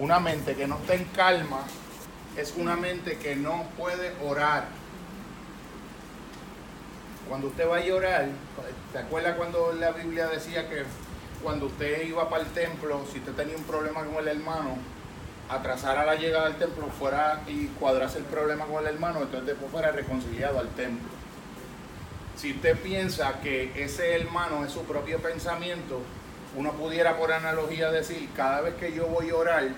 Una mente que no está en calma es una mente que no puede orar. Cuando usted va a llorar, ¿te acuerdas cuando la Biblia decía que cuando usted iba para el templo, si usted tenía un problema con el hermano, atrasara la llegada al templo, fuera y cuadrase el problema con el hermano, entonces después fuera reconciliado al templo. Si usted piensa que ese hermano es su propio pensamiento, uno pudiera por analogía decir, cada vez que yo voy a orar,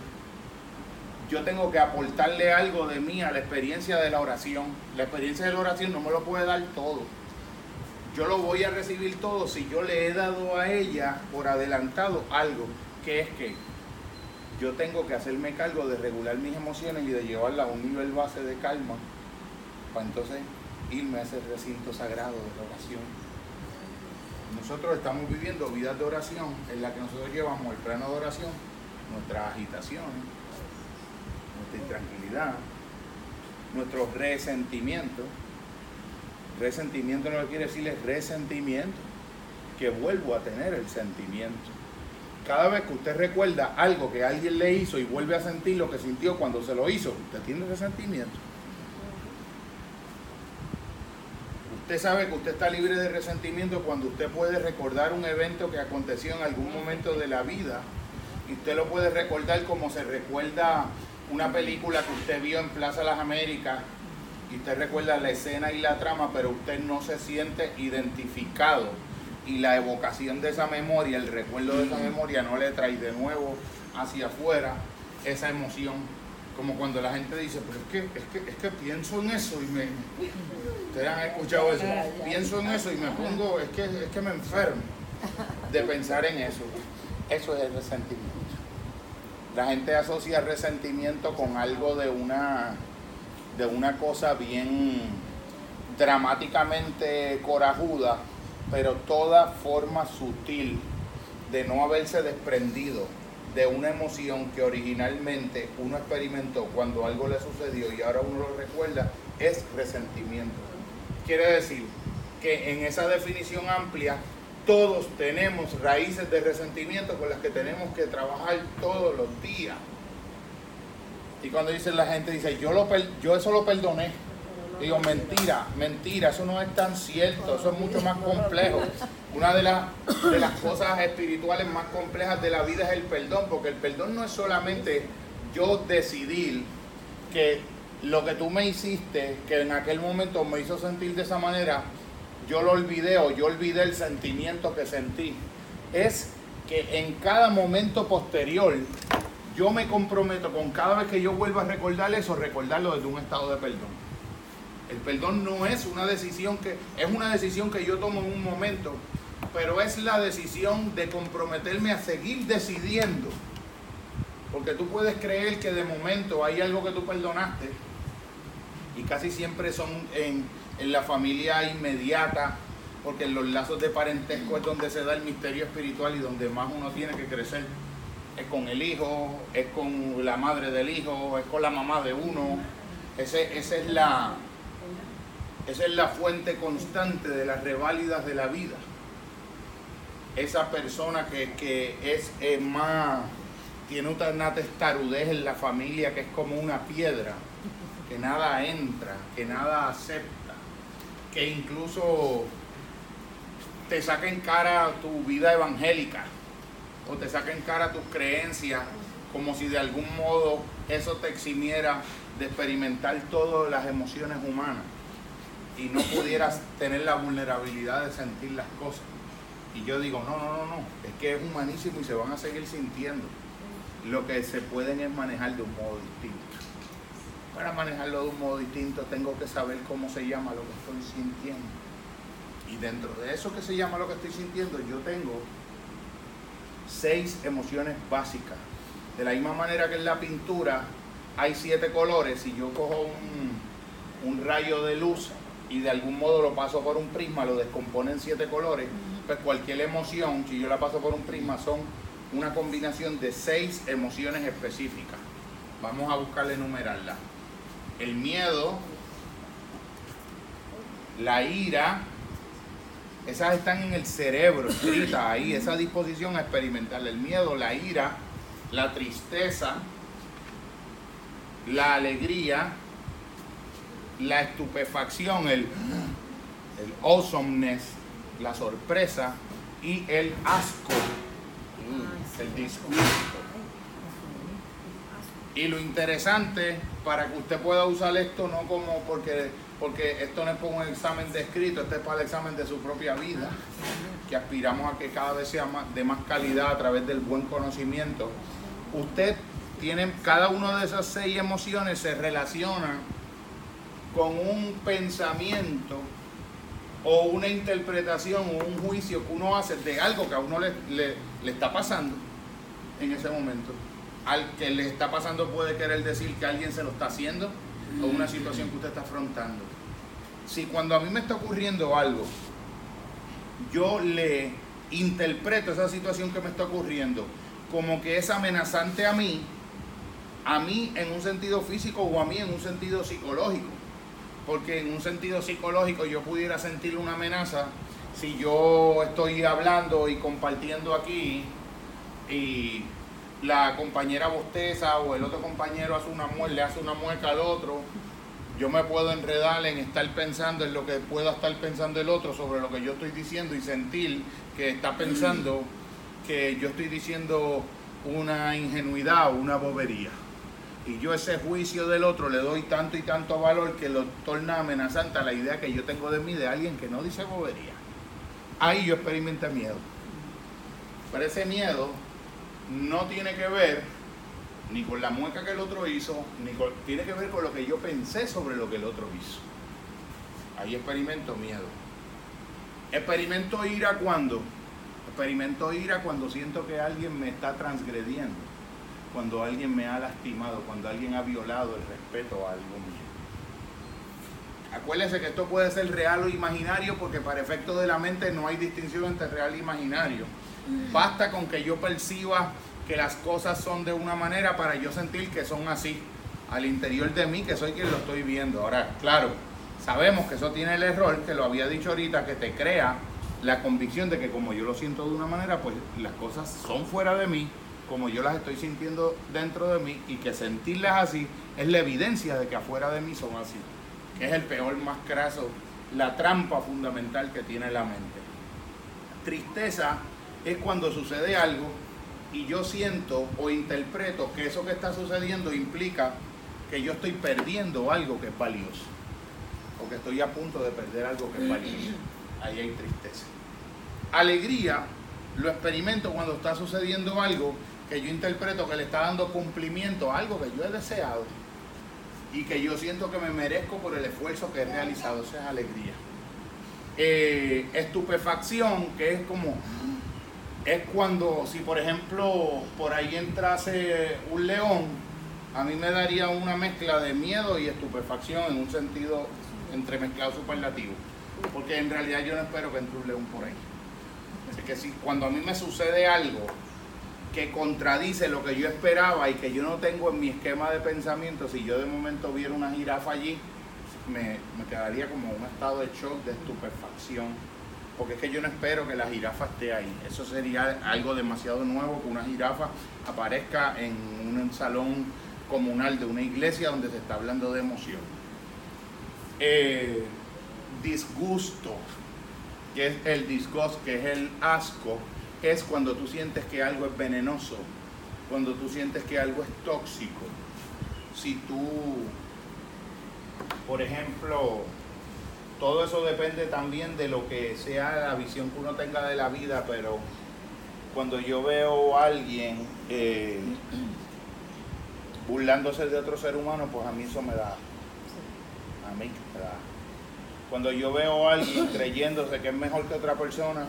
yo tengo que aportarle algo de mí a la experiencia de la oración. La experiencia de la oración no me lo puede dar todo. Yo lo voy a recibir todo si yo le he dado a ella por adelantado algo, que es que yo tengo que hacerme cargo de regular mis emociones y de llevarla a un nivel base de calma para entonces irme a ese recinto sagrado de la oración. Nosotros estamos viviendo vidas de oración en la que nosotros llevamos el plano de oración, nuestras agitaciones, nuestra intranquilidad, nuestros resentimientos. Resentimiento no quiere decir es resentimiento, que vuelvo a tener el sentimiento. Cada vez que usted recuerda algo que alguien le hizo y vuelve a sentir lo que sintió cuando se lo hizo, usted tiene resentimiento. Usted sabe que usted está libre de resentimiento cuando usted puede recordar un evento que aconteció en algún momento de la vida y usted lo puede recordar como se recuerda una película que usted vio en Plaza Las Américas y usted recuerda la escena y la trama, pero usted no se siente identificado y la evocación de esa memoria, el recuerdo de esa memoria no le trae de nuevo hacia afuera esa emoción. Como cuando la gente dice, pero es que, es que, es que pienso en eso y me... Ustedes han escuchado eso. Pienso en eso y me pongo, es que, es que me enfermo de pensar en eso. Eso es el resentimiento. La gente asocia resentimiento con algo de una, de una cosa bien dramáticamente corajuda, pero toda forma sutil de no haberse desprendido de una emoción que originalmente uno experimentó cuando algo le sucedió y ahora uno lo recuerda, es resentimiento. Quiere decir que en esa definición amplia todos tenemos raíces de resentimiento con las que tenemos que trabajar todos los días. Y cuando dice la gente, dice, yo, lo, yo eso lo perdoné. Digo, mentira, mentira, eso no es tan cierto, eso es mucho más complejo. Una de, las de las cosas espirituales más complejas de la vida es el perdón, porque el perdón no es solamente yo decidir que lo que tú me hiciste, que en aquel momento me hizo sentir de esa manera, yo lo olvidé o yo olvidé el sentimiento que sentí. Es que en cada momento posterior yo me comprometo con cada vez que yo vuelva a recordar eso, recordarlo desde un estado de perdón. El perdón no es una decisión que, es una decisión que yo tomo en un momento, pero es la decisión de comprometerme a seguir decidiendo. Porque tú puedes creer que de momento hay algo que tú perdonaste y casi siempre son en, en la familia inmediata, porque en los lazos de parentesco es donde se da el misterio espiritual y donde más uno tiene que crecer. Es con el hijo, es con la madre del hijo, es con la mamá de uno. Ese, esa es la, esa es la fuente constante de las reválidas de la vida. Esa persona que, es más, tiene una testarudez en la familia que es como una piedra, que nada entra, que nada acepta, que incluso te saca en cara tu vida evangélica o te saca en cara tus creencias como si de algún modo eso te eximiera de experimentar todas las emociones humanas y no pudieras tener la vulnerabilidad de sentir las cosas. Y yo digo, no, no, no, no, es que es humanísimo y se van a seguir sintiendo. Lo que se pueden es manejar de un modo distinto. Para manejarlo de un modo distinto tengo que saber cómo se llama lo que estoy sintiendo. Y dentro de eso que se llama lo que estoy sintiendo, yo tengo seis emociones básicas. De la misma manera que en la pintura hay siete colores, y yo cojo un, un rayo de luz y de algún modo lo paso por un prisma, lo descompone en siete colores, pues cualquier emoción, si yo la paso por un prisma, son una combinación de seis emociones específicas. Vamos a buscarle enumerarla. El miedo, la ira, esas están en el cerebro, escritas ahí, esa disposición a experimentar el miedo, la ira, la tristeza, la alegría, la estupefacción, el, el awesomeness, la sorpresa y el asco, el disgusto. Y lo interesante, para que usted pueda usar esto, no como porque, porque esto no es por un examen de escrito, este es para el examen de su propia vida, que aspiramos a que cada vez sea de más calidad a través del buen conocimiento. Usted tiene, cada una de esas seis emociones se relaciona con un pensamiento o una interpretación o un juicio que uno hace de algo que a uno le, le está pasando en ese momento al que le está pasando puede querer decir que alguien se lo está haciendo o una situación que usted está afrontando. Si cuando a mí me está ocurriendo algo, yo le interpreto esa situación que me está ocurriendo como que es amenazante a mí, a mí en un sentido físico o a mí en un sentido psicológico. Porque en un sentido psicológico yo pudiera sentir una amenaza si yo estoy hablando y compartiendo aquí y la compañera bosteza o el otro compañero hace una le hace una mueca al otro, yo me puedo enredar en estar pensando en lo que pueda estar pensando el otro sobre lo que yo estoy diciendo y sentir que está pensando que yo estoy diciendo una ingenuidad o una bobería. Y yo ese juicio del otro le doy tanto y tanto valor que lo torna amenazante a la idea que yo tengo de mí de alguien que no dice bobería. Ahí yo experimenté miedo. Pero ese miedo no tiene que ver ni con la mueca que el otro hizo, ni con, tiene que ver con lo que yo pensé sobre lo que el otro hizo. Ahí experimento miedo. Experimento ira cuando. Experimento ira cuando siento que alguien me está transgrediendo, cuando alguien me ha lastimado, cuando alguien ha violado el respeto a algo mío. Acuérdense que esto puede ser real o imaginario porque para efecto de la mente no hay distinción entre real e imaginario. Basta con que yo perciba que las cosas son de una manera para yo sentir que son así al interior de mí, que soy quien lo estoy viendo. Ahora, claro, sabemos que eso tiene el error, que lo había dicho ahorita, que te crea la convicción de que como yo lo siento de una manera, pues las cosas son fuera de mí, como yo las estoy sintiendo dentro de mí, y que sentirlas así es la evidencia de que afuera de mí son así, que es el peor más craso, la trampa fundamental que tiene la mente. Tristeza es cuando sucede algo y yo siento o interpreto que eso que está sucediendo implica que yo estoy perdiendo algo que es valioso o que estoy a punto de perder algo que es valioso. Ahí hay tristeza. Alegría lo experimento cuando está sucediendo algo que yo interpreto que le está dando cumplimiento a algo que yo he deseado y que yo siento que me merezco por el esfuerzo que he realizado. Eso es alegría. Eh, estupefacción, que es como es cuando, si por ejemplo por ahí entrase un león, a mí me daría una mezcla de miedo y estupefacción en un sentido entremezclado superlativo. Porque en realidad yo no espero que entre un león por ahí. Así que si cuando a mí me sucede algo que contradice lo que yo esperaba y que yo no tengo en mi esquema de pensamiento, si yo de momento viera una jirafa allí, me, me quedaría como un estado de shock, de estupefacción porque es que yo no espero que la jirafa esté ahí. Eso sería algo demasiado nuevo que una jirafa aparezca en un salón comunal de una iglesia donde se está hablando de emoción. Eh, disgusto, que es el disgusto, que es el asco, es cuando tú sientes que algo es venenoso, cuando tú sientes que algo es tóxico. Si tú, por ejemplo, todo eso depende también de lo que sea la visión que uno tenga de la vida, pero cuando yo veo a alguien eh, burlándose de otro ser humano, pues a mí eso me da. A mí me da. Cuando yo veo a alguien creyéndose que es mejor que otra persona,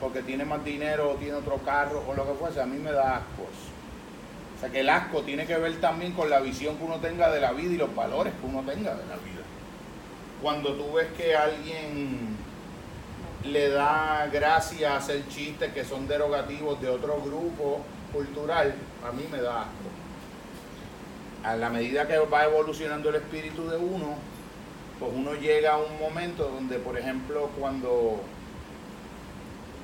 porque tiene más dinero o tiene otro carro o lo que fuese, a mí me da asco. O sea que el asco tiene que ver también con la visión que uno tenga de la vida y los valores que uno tenga de la vida cuando tú ves que alguien le da gracia hacer chistes que son derogativos de otro grupo cultural, a mí me da asco. A la medida que va evolucionando el espíritu de uno, pues uno llega a un momento donde, por ejemplo, cuando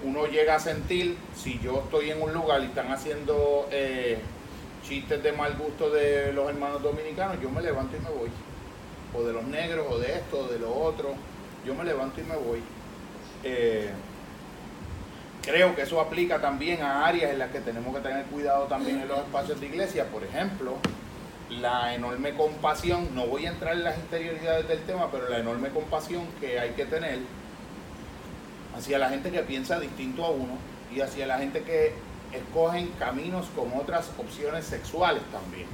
uno llega a sentir, si yo estoy en un lugar y están haciendo eh, chistes de mal gusto de los hermanos dominicanos, yo me levanto y me voy. O de los negros, o de esto, o de lo otro. Yo me levanto y me voy. Eh, creo que eso aplica también a áreas en las que tenemos que tener cuidado también en los espacios de iglesia. Por ejemplo, la enorme compasión, no voy a entrar en las interioridades del tema, pero la enorme compasión que hay que tener hacia la gente que piensa distinto a uno y hacia la gente que escogen caminos con otras opciones sexuales también.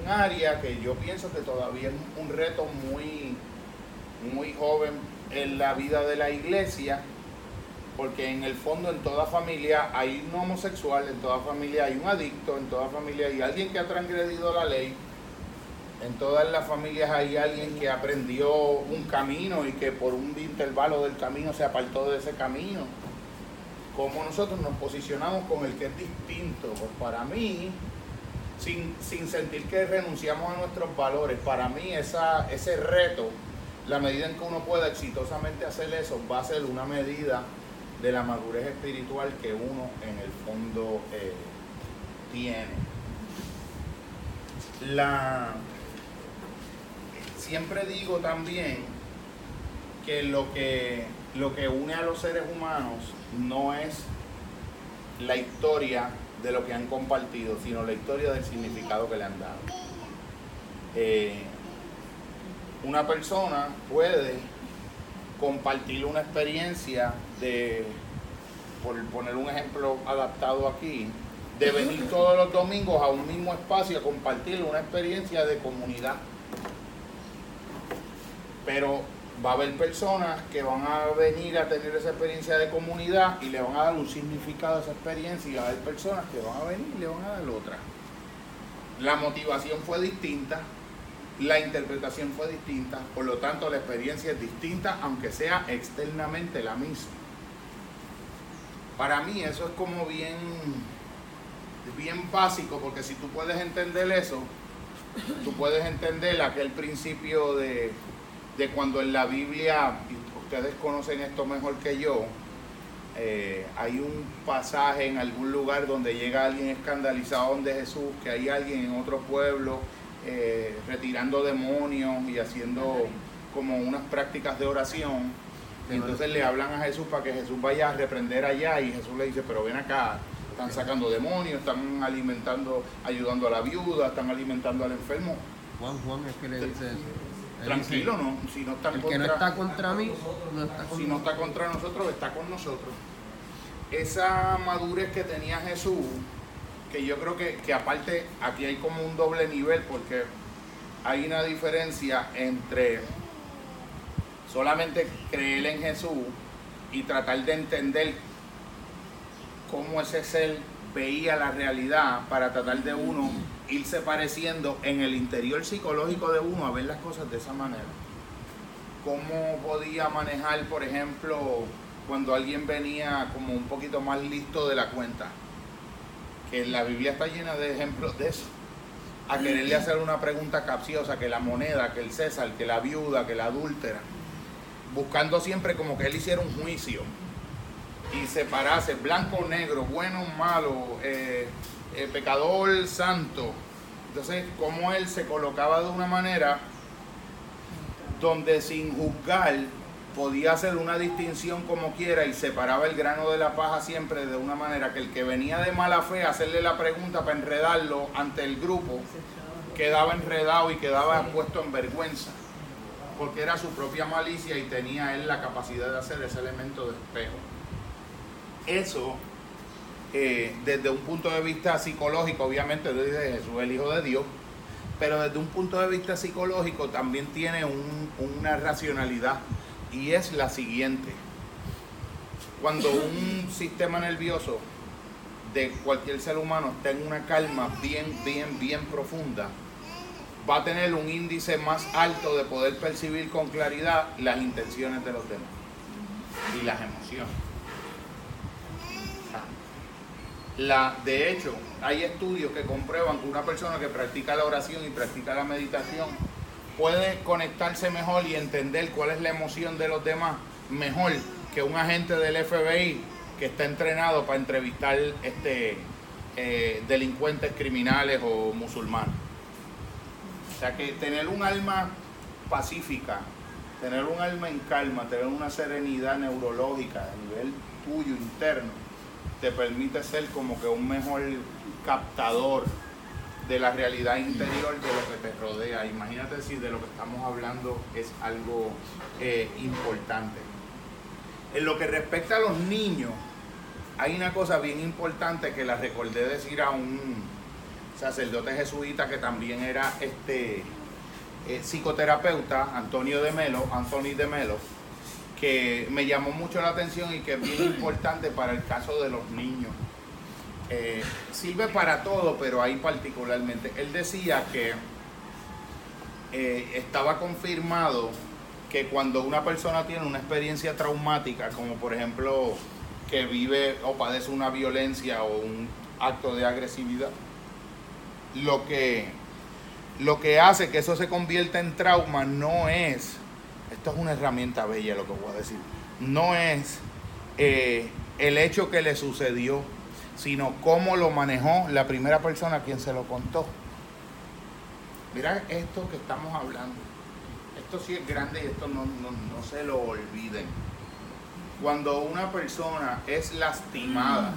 Un área que yo pienso que todavía es un reto muy, muy joven en la vida de la iglesia, porque en el fondo en toda familia hay un homosexual, en toda familia hay un adicto, en toda familia hay alguien que ha transgredido la ley, en todas las familias hay alguien que aprendió un camino y que por un intervalo del camino se apartó de ese camino. ¿Cómo nosotros nos posicionamos con el que es distinto? Pues para mí, sin, sentir que renunciamos a nuestros valores, para mí esa, ese reto, la medida en que uno pueda exitosamente hacer eso, va a ser una medida de la madurez espiritual que uno en el fondo eh, tiene. La, siempre digo también que lo que lo que une a los seres humanos no es la historia de lo que han compartido, sino la historia del significado que le han dado. Eh, una persona puede compartir una experiencia de, por poner un ejemplo adaptado aquí, de venir todos los domingos a un mismo espacio a compartir una experiencia de comunidad pero va a haber personas que van a venir a tener esa experiencia de comunidad y le van a dar un significado a esa experiencia y va a haber personas que van a venir y le van a dar otra. La motivación fue distinta, la interpretación fue distinta, por lo tanto la experiencia es distinta aunque sea externamente la misma. Para mí eso es como bien, bien básico porque si tú puedes entender eso, tú puedes entender aquel principio de de cuando en la Biblia, ustedes conocen esto mejor que yo, eh, hay un pasaje en algún lugar donde llega alguien escandalizado donde Jesús, que hay alguien en otro pueblo eh, retirando demonios y haciendo como unas prácticas de oración. Y entonces le hablan a Jesús para que Jesús vaya a reprender allá y Jesús le dice, pero ven acá, están sacando demonios, están alimentando, ayudando a la viuda, están alimentando al enfermo. Juan, Juan es que le dice eso. Tranquilo, no. Si no está el que no está contra mí, no está Si no está contra nosotros, está con nosotros. Esa madurez que tenía Jesús, que yo creo que, que aparte aquí hay como un doble nivel, porque hay una diferencia entre solamente creer en Jesús y tratar de entender cómo ese ser veía la realidad para tratar de uno irse pareciendo en el interior psicológico de uno a ver las cosas de esa manera. ¿Cómo podía manejar, por ejemplo, cuando alguien venía como un poquito más listo de la cuenta? Que la Biblia está llena de ejemplos de eso. A quererle hacer una pregunta capciosa, que la moneda, que el César, que la viuda, que la adúltera. Buscando siempre como que él hiciera un juicio y separase blanco o negro, bueno o malo, eh, eh, pecador santo. Entonces, como él se colocaba de una manera donde sin juzgar podía hacer una distinción como quiera y separaba el grano de la paja siempre de una manera que el que venía de mala fe a hacerle la pregunta para enredarlo ante el grupo quedaba enredado y quedaba puesto en vergüenza porque era su propia malicia y tenía él la capacidad de hacer ese elemento de espejo. Eso eh, desde un punto de vista psicológico, obviamente dice Jesús el Hijo de Dios, pero desde un punto de vista psicológico también tiene una racionalidad y es la siguiente. Cuando un sistema nervioso de cualquier ser humano está en una calma bien, bien, bien profunda, va a tener un índice más alto de poder percibir con claridad las intenciones de los demás y las emociones. La, de hecho, hay estudios que comprueban que una persona que practica la oración y practica la meditación puede conectarse mejor y entender cuál es la emoción de los demás mejor que un agente del FBI que está entrenado para entrevistar este eh, delincuentes, criminales o musulmanes. O sea que tener un alma pacífica, tener un alma en calma, tener una serenidad neurológica a nivel tuyo interno, te permite ser como que un mejor captador de la realidad interior de lo que te rodea. Imagínate si de lo que estamos hablando es algo eh, importante. En lo que respecta a los niños, hay una cosa bien importante que la recordé decir a un sacerdote jesuita que también era este eh, psicoterapeuta, Antonio de Melo, Anthony de Melo, que me llamó mucho la atención y que es bien importante para el caso de los niños. Eh, sirve para todo, pero ahí particularmente. Él decía que eh, estaba confirmado que cuando una persona tiene una experiencia traumática, como por ejemplo que vive o padece una violencia o un acto de agresividad, lo que, lo que hace que eso se convierta en trauma no es, esto es una herramienta bella lo que voy a decir, no es eh, el hecho que le sucedió, sino cómo lo manejó la primera persona quien se lo contó. Mira esto que estamos hablando. Esto sí es grande y esto no, no se lo olviden. Cuando una persona es lastimada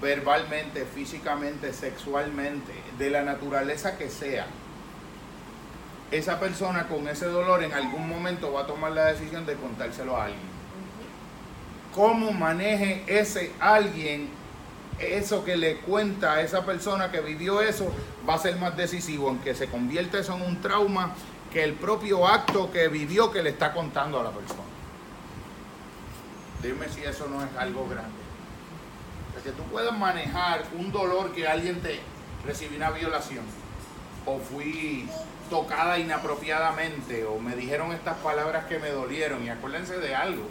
verbalmente, físicamente, sexualmente, de la naturaleza que sea, esa persona con ese dolor en algún momento va a tomar la decisión de contárselo a alguien. ¿Cómo maneje ese alguien eso que le cuenta a esa persona que vivió eso va a ser más decisivo en que se convierta eso en un trauma que el propio acto que vivió que le está contando a la persona. Dime si eso no es algo grande. que tú puedas manejar un dolor que alguien te recibió una violación o fui tocada inapropiadamente o me dijeron estas palabras que me dolieron y acuérdense de algo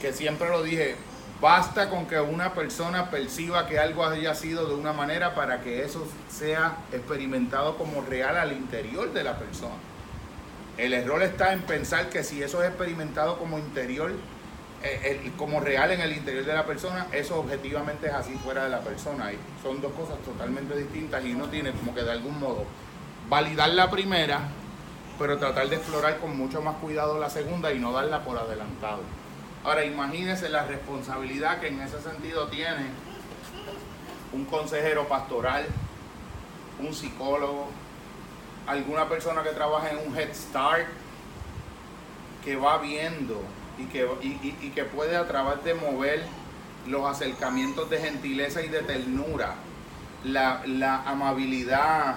que siempre lo dije, Basta con que una persona perciba que algo haya sido de una manera para que eso sea experimentado como real al interior de la persona. El error está en pensar que si eso es experimentado como interior, eh, como real en el interior de la persona, eso objetivamente es así fuera de la persona. Y son dos cosas totalmente distintas y uno tiene como que de algún modo validar la primera, pero tratar de explorar con mucho más cuidado la segunda y no darla por adelantado. Ahora imagínense la responsabilidad que en ese sentido tiene un consejero pastoral, un psicólogo, alguna persona que trabaja en un Head Start, que va viendo y que, y, que puede a través de mover los acercamientos de gentileza y de ternura, la, la amabilidad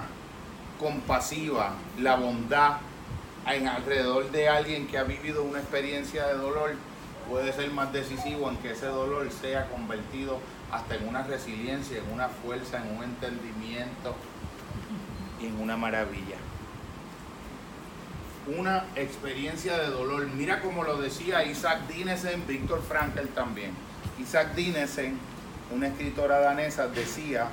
compasiva, la bondad en alrededor de alguien que ha vivido una experiencia de dolor puede ser más decisivo en que ese dolor sea convertido hasta en una resiliencia, en una fuerza, en un entendimiento y en una maravilla. Una experiencia de dolor. Mira como lo decía Isaac Dinesen, Víctor Frankl también. Isaac Dinesen, una escritora danesa, decía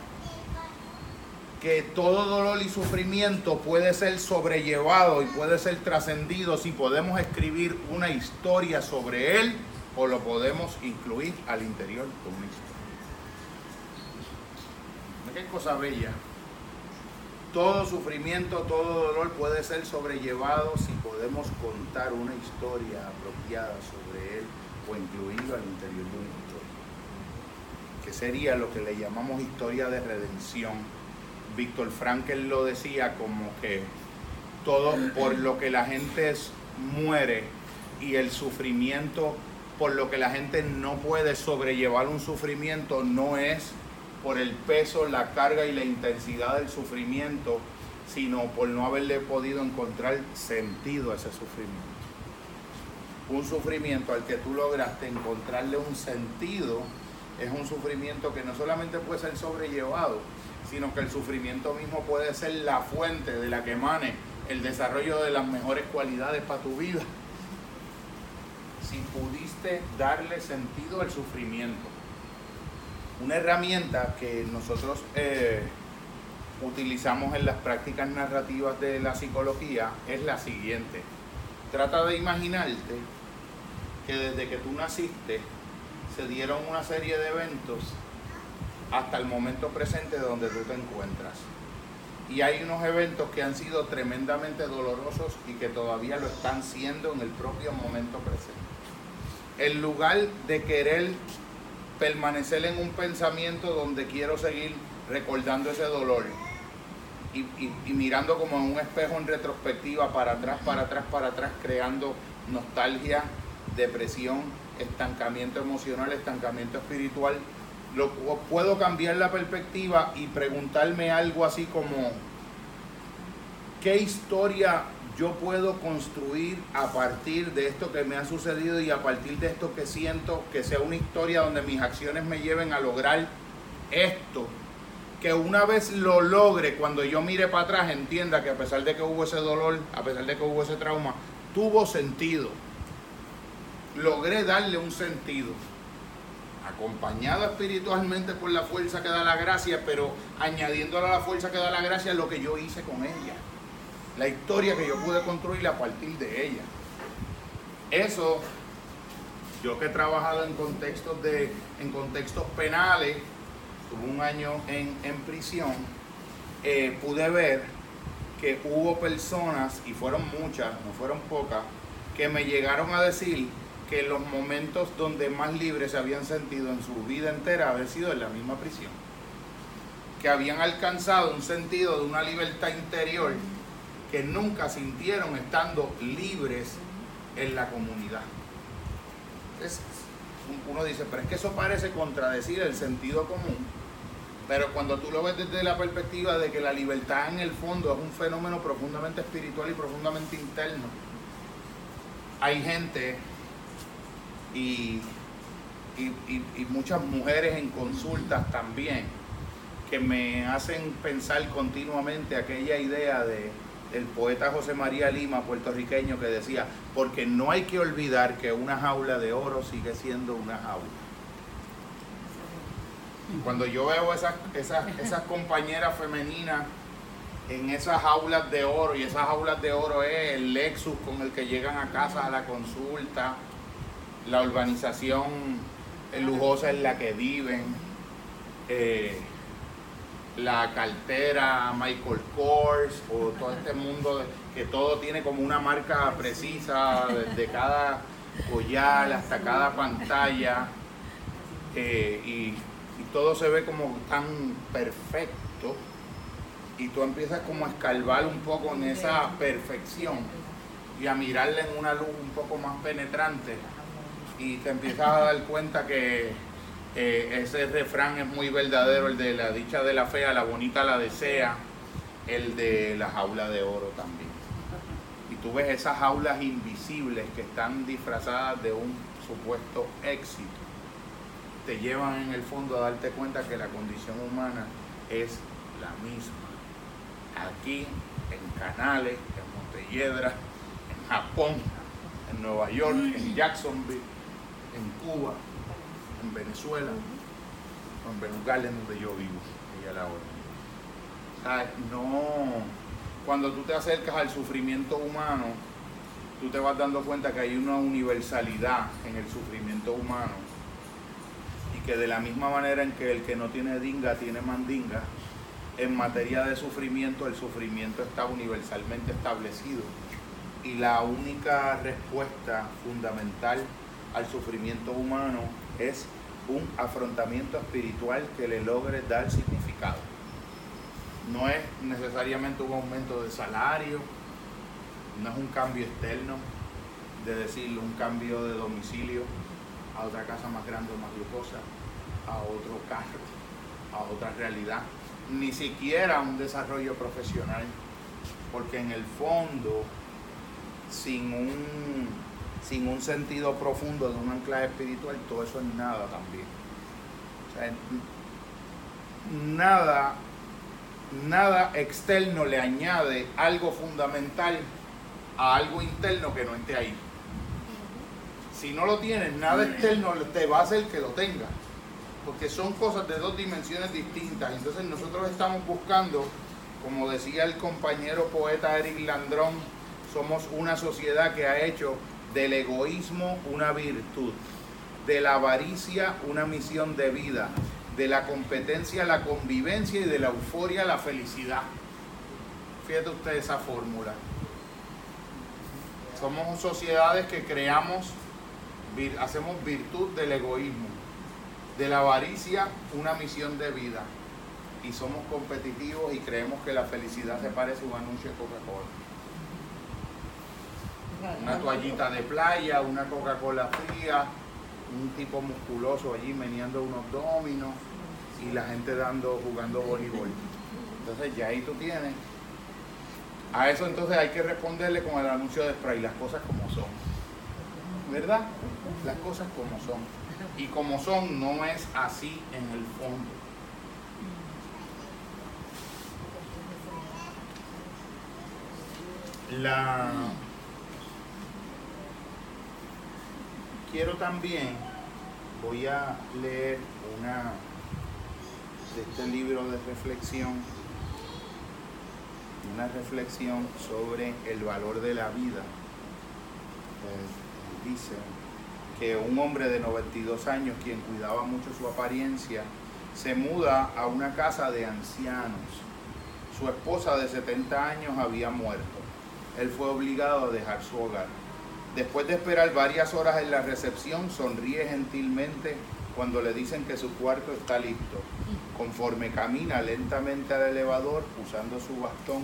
que todo dolor y sufrimiento puede ser sobrellevado y puede ser trascendido si podemos escribir una historia sobre él o lo podemos incluir al interior de una historia. Qué cosa bella. Todo sufrimiento, todo dolor puede ser sobrellevado si podemos contar una historia apropiada sobre él o incluirlo al interior de una historia. Que sería lo que le llamamos historia de redención Víctor Frankel lo decía como que todo por lo que la gente muere y el sufrimiento por lo que la gente no puede sobrellevar un sufrimiento no es por el peso, la carga y la intensidad del sufrimiento, sino por no haberle podido encontrar sentido a ese sufrimiento. Un sufrimiento al que tú lograste encontrarle un sentido es un sufrimiento que no solamente puede ser sobrellevado, sino que el sufrimiento mismo puede ser la fuente de la que emane el desarrollo de las mejores cualidades para tu vida. Si pudiste darle sentido al sufrimiento. Una herramienta que nosotros eh, utilizamos en las prácticas narrativas de la psicología es la siguiente. Trata de imaginarte que desde que tú naciste se dieron una serie de eventos hasta el momento presente donde tú te encuentras. Y hay unos eventos que han sido tremendamente dolorosos y que todavía lo están siendo en el propio momento presente. En lugar de querer permanecer en un pensamiento donde quiero seguir recordando ese dolor y, mirando como en un espejo en retrospectiva para atrás, para atrás, para atrás, creando nostalgia, depresión, estancamiento emocional, estancamiento espiritual, lo, puedo cambiar la perspectiva y preguntarme algo así como, ¿qué historia yo puedo construir a partir de esto que me ha sucedido y a partir de esto que siento, que sea una historia donde mis acciones me lleven a lograr esto? Que una vez lo logre, cuando yo mire para atrás, entienda que a pesar de que hubo ese dolor, a pesar de que hubo ese trauma, tuvo sentido. Logré darle un sentido acompañado espiritualmente por la fuerza que da la gracia, pero añadiéndole a la fuerza que da la gracia lo que yo hice con ella, la historia que yo pude construir a partir de ella. Eso, yo que he trabajado en contextos, de, en contextos penales, tuve un año en, prisión, eh, pude ver que hubo personas, y fueron muchas, no fueron pocas, que me llegaron a decir que los momentos donde más libres se habían sentido en su vida entera habían sido en la misma prisión. Que habían alcanzado un sentido de una libertad interior que nunca sintieron estando libres en la comunidad. Uno dice, pero es que eso parece contradecir el sentido común. Pero cuando tú lo ves desde la perspectiva de que la libertad en el fondo es un fenómeno profundamente espiritual y profundamente interno, hay gente y, muchas mujeres en consultas también, que me hacen pensar continuamente aquella idea de el poeta José María Lima, puertorriqueño, que decía, porque no hay que olvidar que una jaula de oro sigue siendo una jaula. Cuando yo veo esas, esas, esas compañeras femeninas en esas jaulas de oro, y esas jaulas de oro es el Lexus con el que llegan a casa a la consulta, la urbanización lujosa en la que viven, eh, la cartera Michael Kors o todo este mundo que todo tiene como una marca precisa desde cada collar hasta cada pantalla eh, y, todo se ve como tan perfecto y tú empiezas como a escarbar un poco en esa perfección y a mirarle en una luz un poco más penetrante y te empiezas a dar cuenta que eh, ese refrán es muy verdadero, el de la dicha de la fea, la bonita la desea, el de la jaula de oro también. Y tú ves esas jaulas invisibles que están disfrazadas de un supuesto éxito, te llevan en el fondo a darte cuenta que la condición humana es la misma. Aquí, en Canales, en Montelledra, en Japón, en Nueva York, en Jacksonville, en Cuba, en Venezuela, en Benugal, en donde yo vivo, ella la hora. no, cuando tú te acercas al sufrimiento humano, tú te vas dando cuenta que hay una universalidad en el sufrimiento humano y que de la misma manera en que el que no tiene dinga tiene mandinga, en materia de sufrimiento el sufrimiento está universalmente establecido y la única respuesta fundamental al sufrimiento humano es un afrontamiento espiritual que le logre dar significado. No es necesariamente un aumento de salario, no es un cambio externo, de decirlo, un cambio de domicilio a otra casa más grande o más lujosa, a otro carro, a otra realidad, ni siquiera un desarrollo profesional, porque en el fondo, sin un sin un sentido profundo de un anclaje espiritual, todo eso es nada también. O sea, nada, nada externo le añade algo fundamental a algo interno que no esté ahí. Si no lo tienes, nada externo te va a hacer que lo tengas. Porque son cosas de dos dimensiones distintas. Entonces nosotros estamos buscando, como decía el compañero poeta Eric Landrón, somos una sociedad que ha hecho del egoísmo una virtud, de la avaricia una misión de vida, de la competencia la convivencia y de la euforia la felicidad. Fíjate usted esa fórmula. Somos sociedades que creamos, hacemos virtud del egoísmo, de la avaricia una misión de vida y somos competitivos y creemos que la felicidad se parece a un anuncio de Coca-Cola. Una toallita de playa, una Coca-Cola fría, un tipo musculoso allí meneando unos dominos y la gente dando, jugando voleibol. Entonces ya ahí tú tienes. A eso entonces hay que responderle con el anuncio de spray, las cosas como son. ¿Verdad? Las cosas como son. Y como son no es así en el fondo. La quiero también, voy a leer una de este libro de reflexión, una reflexión sobre el valor de la vida. Eh, dice que un hombre de 92 años, quien cuidaba mucho su apariencia, se muda a una casa de ancianos. Su esposa de 70 años había muerto. Él fue obligado a dejar su hogar Después de esperar varias horas en la recepción, sonríe gentilmente cuando le dicen que su cuarto está listo. Conforme camina lentamente al elevador, usando su bastón,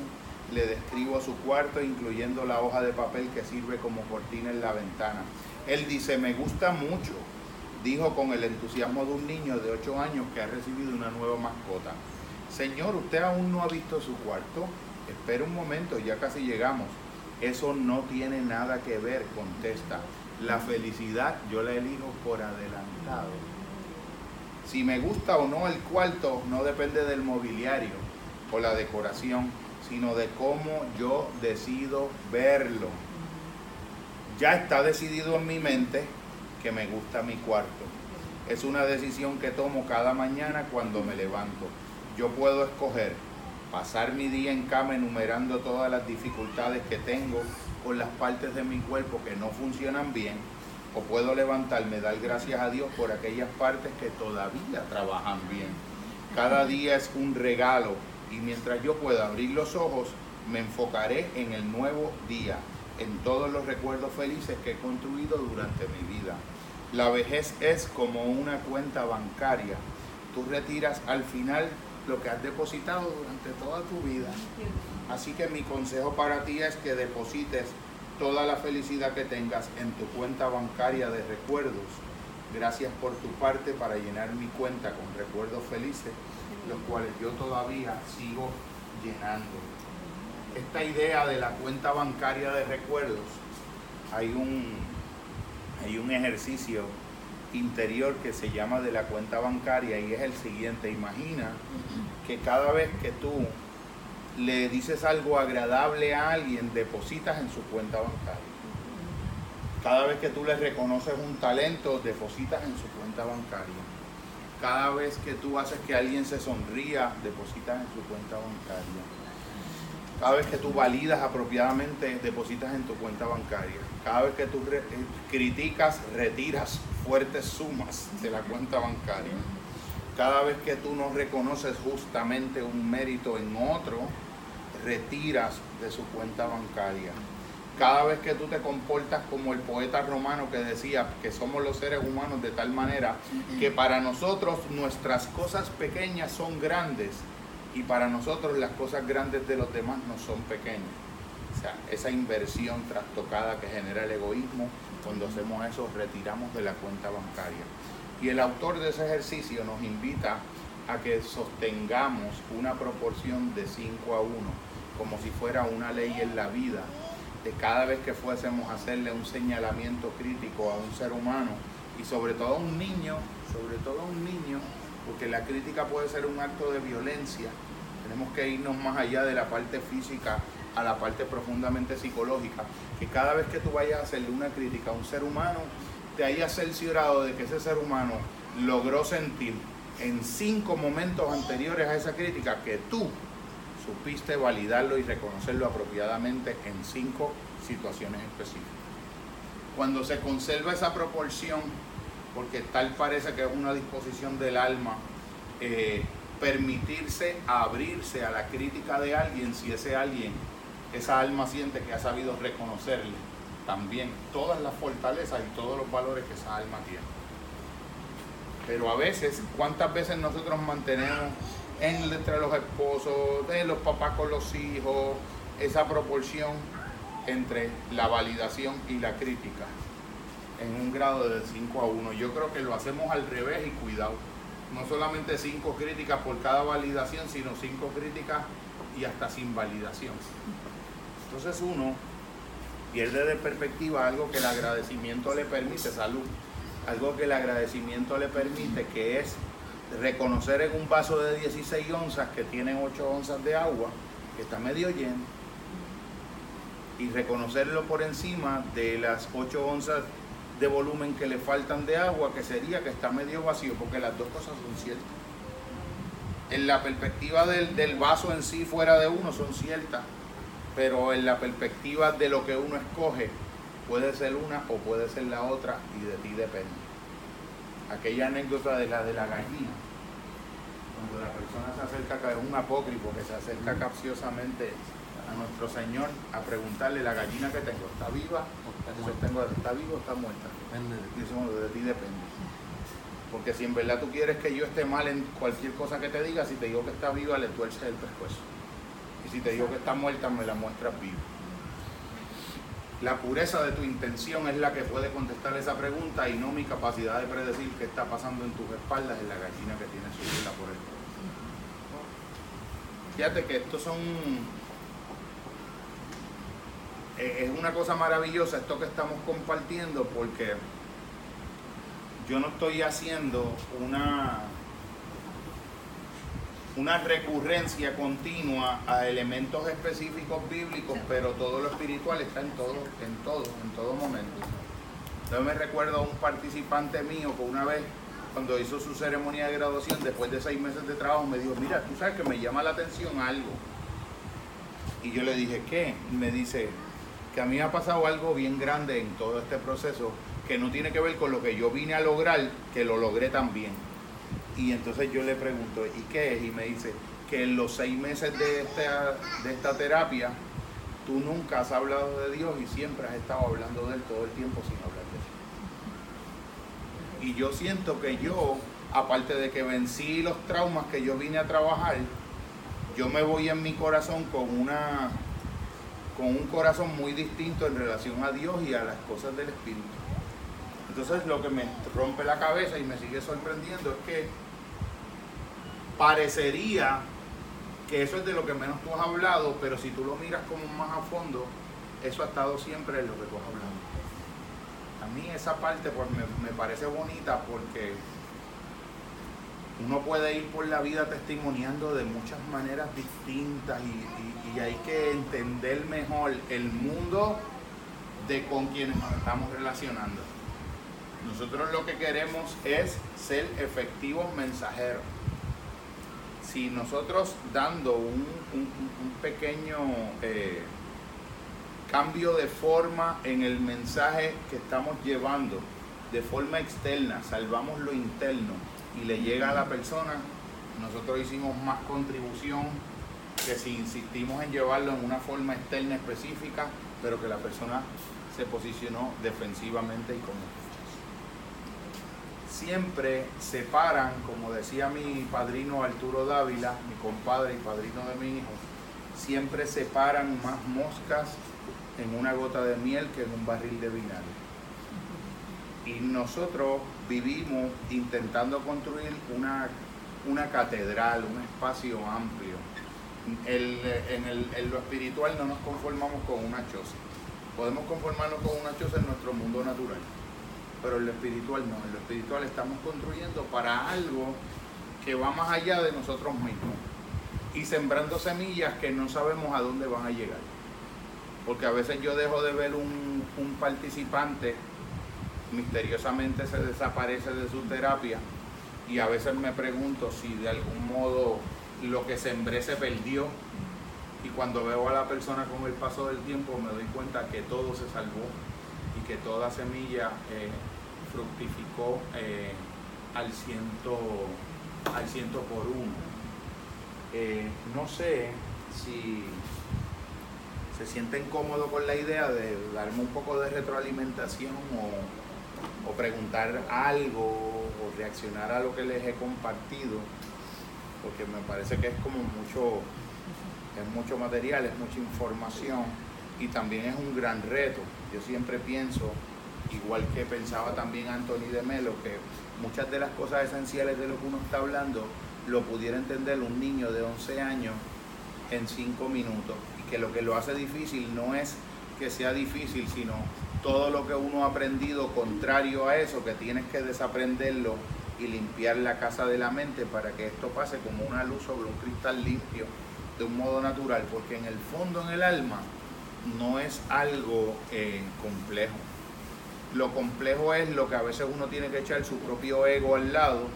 le describo su cuarto, incluyendo la hoja de papel que sirve como cortina en la ventana. Él dice, me gusta mucho, dijo con el entusiasmo de un niño de 8 años que ha recibido una nueva mascota. Señor, ¿usted aún no ha visto su cuarto? Espera un momento, ya casi llegamos. Eso no tiene nada que ver, contesta. La felicidad yo la elijo por adelantado. Si me gusta o no el cuarto no depende del mobiliario o la decoración, sino de cómo yo decido verlo. Ya está decidido en mi mente que me gusta mi cuarto. Es una decisión que tomo cada mañana cuando me levanto. Yo puedo escoger pasar mi día en cama enumerando todas las dificultades que tengo con las partes de mi cuerpo que no funcionan bien, o puedo levantarme, dar gracias a Dios por aquellas partes que todavía trabajan bien. Cada día es un regalo y mientras yo pueda abrir los ojos, me enfocaré en el nuevo día, en todos los recuerdos felices que he construido durante mi vida. La vejez es como una cuenta bancaria. Tú retiras al final lo que has depositado durante toda tu vida. Así que mi consejo para ti es que deposites toda la felicidad que tengas en tu cuenta bancaria de recuerdos. Gracias por tu parte para llenar mi cuenta con recuerdos felices, los cuales yo todavía sigo llenando. Esta idea de la cuenta bancaria de recuerdos, hay un, hay un ejercicio interior que se llama de la cuenta bancaria y es el siguiente. Imagina que cada vez que tú le dices algo agradable a alguien, depositas en su cuenta bancaria. Cada vez que tú le reconoces un talento, depositas en su cuenta bancaria. Cada vez que tú haces que alguien se sonría, depositas en su cuenta bancaria. Cada vez que tú validas apropiadamente, depositas en tu cuenta bancaria. Cada vez que tú eh, criticas, retiras fuertes sumas de la cuenta bancaria. Cada vez que tú no reconoces justamente un mérito en otro, retiras de su cuenta bancaria. Cada vez que tú te comportas como el poeta romano que decía que somos los seres humanos de tal manera que para nosotros nuestras cosas pequeñas son grandes y para nosotros las cosas grandes de los demás no son pequeñas. O sea, esa inversión trastocada que genera el egoísmo, cuando hacemos eso retiramos de la cuenta bancaria. Y el autor de ese ejercicio nos invita a que sostengamos una proporción de 5 a 1, como si fuera una ley en la vida, de cada vez que fuésemos a hacerle un señalamiento crítico a un ser humano y sobre todo a un niño, sobre todo a un niño, porque la crítica puede ser un acto de violencia, tenemos que irnos más allá de la parte física a la parte profundamente psicológica, que cada vez que tú vayas a hacerle una crítica a un ser humano, te hayas cerciorado de que ese ser humano logró sentir en cinco momentos anteriores a esa crítica que tú supiste validarlo y reconocerlo apropiadamente en cinco situaciones específicas. Cuando se conserva esa proporción, porque tal parece que es una disposición del alma eh, permitirse abrirse a la crítica de alguien si ese alguien, esa alma siente que ha sabido reconocerle también todas las fortalezas y todos los valores que esa alma tiene. Pero a veces, ¿cuántas veces nosotros mantenemos entre los esposos, de los papás con los hijos, esa proporción entre la validación y la crítica en un grado de 5 a 1? Yo creo que lo hacemos al revés y cuidado. No solamente 5 críticas por cada validación, sino 5 críticas y hasta sin validación. Entonces uno pierde de perspectiva algo que el agradecimiento le permite, salud, algo que el agradecimiento le permite, que es reconocer en un vaso de 16 onzas que tiene 8 onzas de agua, que está medio lleno, y reconocerlo por encima de las 8 onzas de volumen que le faltan de agua, que sería que está medio vacío, porque las dos cosas son ciertas. En la perspectiva del, del vaso en sí fuera de uno son ciertas, pero en la perspectiva de lo que uno escoge, puede ser una o puede ser la otra y de ti depende. Aquella anécdota de la de la gallina, cuando la persona se acerca, es un apócrifo que se acerca capciosamente a nuestro Señor a preguntarle, la gallina que tengo, ¿está viva? Entonces tengo, ¿está viva o está muerta? Y eso de ti depende. Porque si en verdad tú quieres que yo esté mal en cualquier cosa que te diga, si te digo que está viva, le tuerces el pescuezo. Si te digo que está muerta, me la muestras viva. La pureza de tu intención es la que puede contestar esa pregunta y no mi capacidad de predecir qué está pasando en tus espaldas en la gallina que tiene su vida por el Fíjate que estos son. Eh, es una cosa maravillosa esto que estamos compartiendo porque yo no estoy haciendo una una recurrencia continua a elementos específicos bíblicos, pero todo lo espiritual está en todo, en todo, en todo momento. Yo me recuerdo a un participante mío que una vez, cuando hizo su ceremonia de graduación, después de seis meses de trabajo, me dijo, mira, tú sabes que me llama la atención algo. Y yo le dije, ¿qué? Y me dice, que a mí ha pasado algo bien grande en todo este proceso, que no tiene que ver con lo que yo vine a lograr, que lo logré también y entonces yo le pregunto, ¿y qué es? Y me dice que en los seis meses de esta, de esta terapia, tú nunca has hablado de Dios y siempre has estado hablando de Él todo el tiempo sin hablar de Él. Y yo siento que yo, aparte de que vencí los traumas que yo vine a trabajar, yo me voy en mi corazón con una con un corazón muy distinto en relación a Dios y a las cosas del Espíritu. Entonces lo que me rompe la cabeza y me sigue sorprendiendo es que parecería que eso es de lo que menos tú has hablado, pero si tú lo miras como más a fondo, eso ha estado siempre en lo que tú has hablado. A mí esa parte pues, me, parece bonita porque uno puede ir por la vida testimoniando de muchas maneras distintas y, y hay que entender mejor el mundo de con quienes nos estamos relacionando. Nosotros lo que queremos es ser efectivos mensajeros si nosotros dando un, pequeño eh, cambio de forma en el mensaje que estamos llevando, de forma externa, salvamos lo interno y le llega a la persona, nosotros hicimos más contribución que si insistimos en llevarlo en una forma externa específica, pero que la persona se posicionó defensivamente y como siempre separan, como decía mi padrino Arturo Dávila, mi compadre y padrino de mi hijo, siempre separan más moscas en una gota de miel que en un barril de vinagre. Y nosotros vivimos intentando construir una, una catedral, un espacio amplio. en, lo espiritual no nos conformamos con una choza. Podemos conformarnos con una choza en nuestro mundo natural pero en lo espiritual no, en lo espiritual estamos construyendo para algo que va más allá de nosotros mismos y sembrando semillas que no sabemos a dónde van a llegar. Porque a veces yo dejo de ver un, un participante, misteriosamente se desaparece de su terapia y a veces me pregunto si de algún modo lo que sembré se perdió. Y cuando veo a la persona con el paso del tiempo me doy cuenta que todo se salvó y que toda semilla eh, fructificó eh, al ciento al ciento por uno. Eh, no sé si se sienten cómodos con la idea de darme un poco de retroalimentación o, o preguntar algo o reaccionar a lo que les he compartido, porque me parece que es como mucho, es mucho material, es mucha información y también es un gran reto. Yo siempre pienso, igual que pensaba también Anthony de Melo, que muchas de las cosas esenciales de lo que uno está hablando lo pudiera entender un niño de 11 años en 5 minutos. Y que lo que lo hace difícil no es que sea difícil, sino todo lo que uno ha aprendido contrario a eso, que tienes que desaprenderlo y limpiar la casa de la mente para que esto pase como una luz sobre un cristal limpio de un modo natural, porque en el fondo, en el alma, no es algo eh, complejo. Lo complejo es lo que a veces uno tiene que echar su propio ego al lado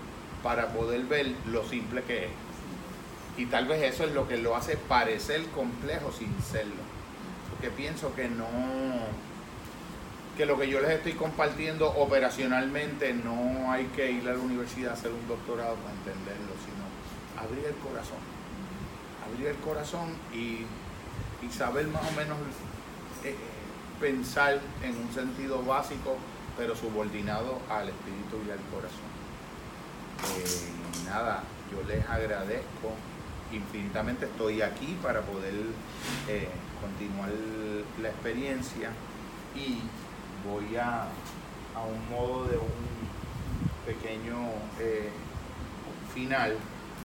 para poder ver lo simple que es. Y tal vez eso es lo que lo hace parecer complejo sin serlo. Porque pienso que no, que lo que yo les estoy compartiendo operacionalmente no hay que ir a la universidad a hacer un doctorado para entenderlo, sino abrir el corazón. Abrir el corazón y, y saber más o menos eh, pensar en un sentido básico, pero subordinado al espíritu y al corazón. Eh, nada, yo les agradezco infinitamente, estoy aquí para poder eh, continuar la experiencia y voy a, a un modo de un pequeño eh, final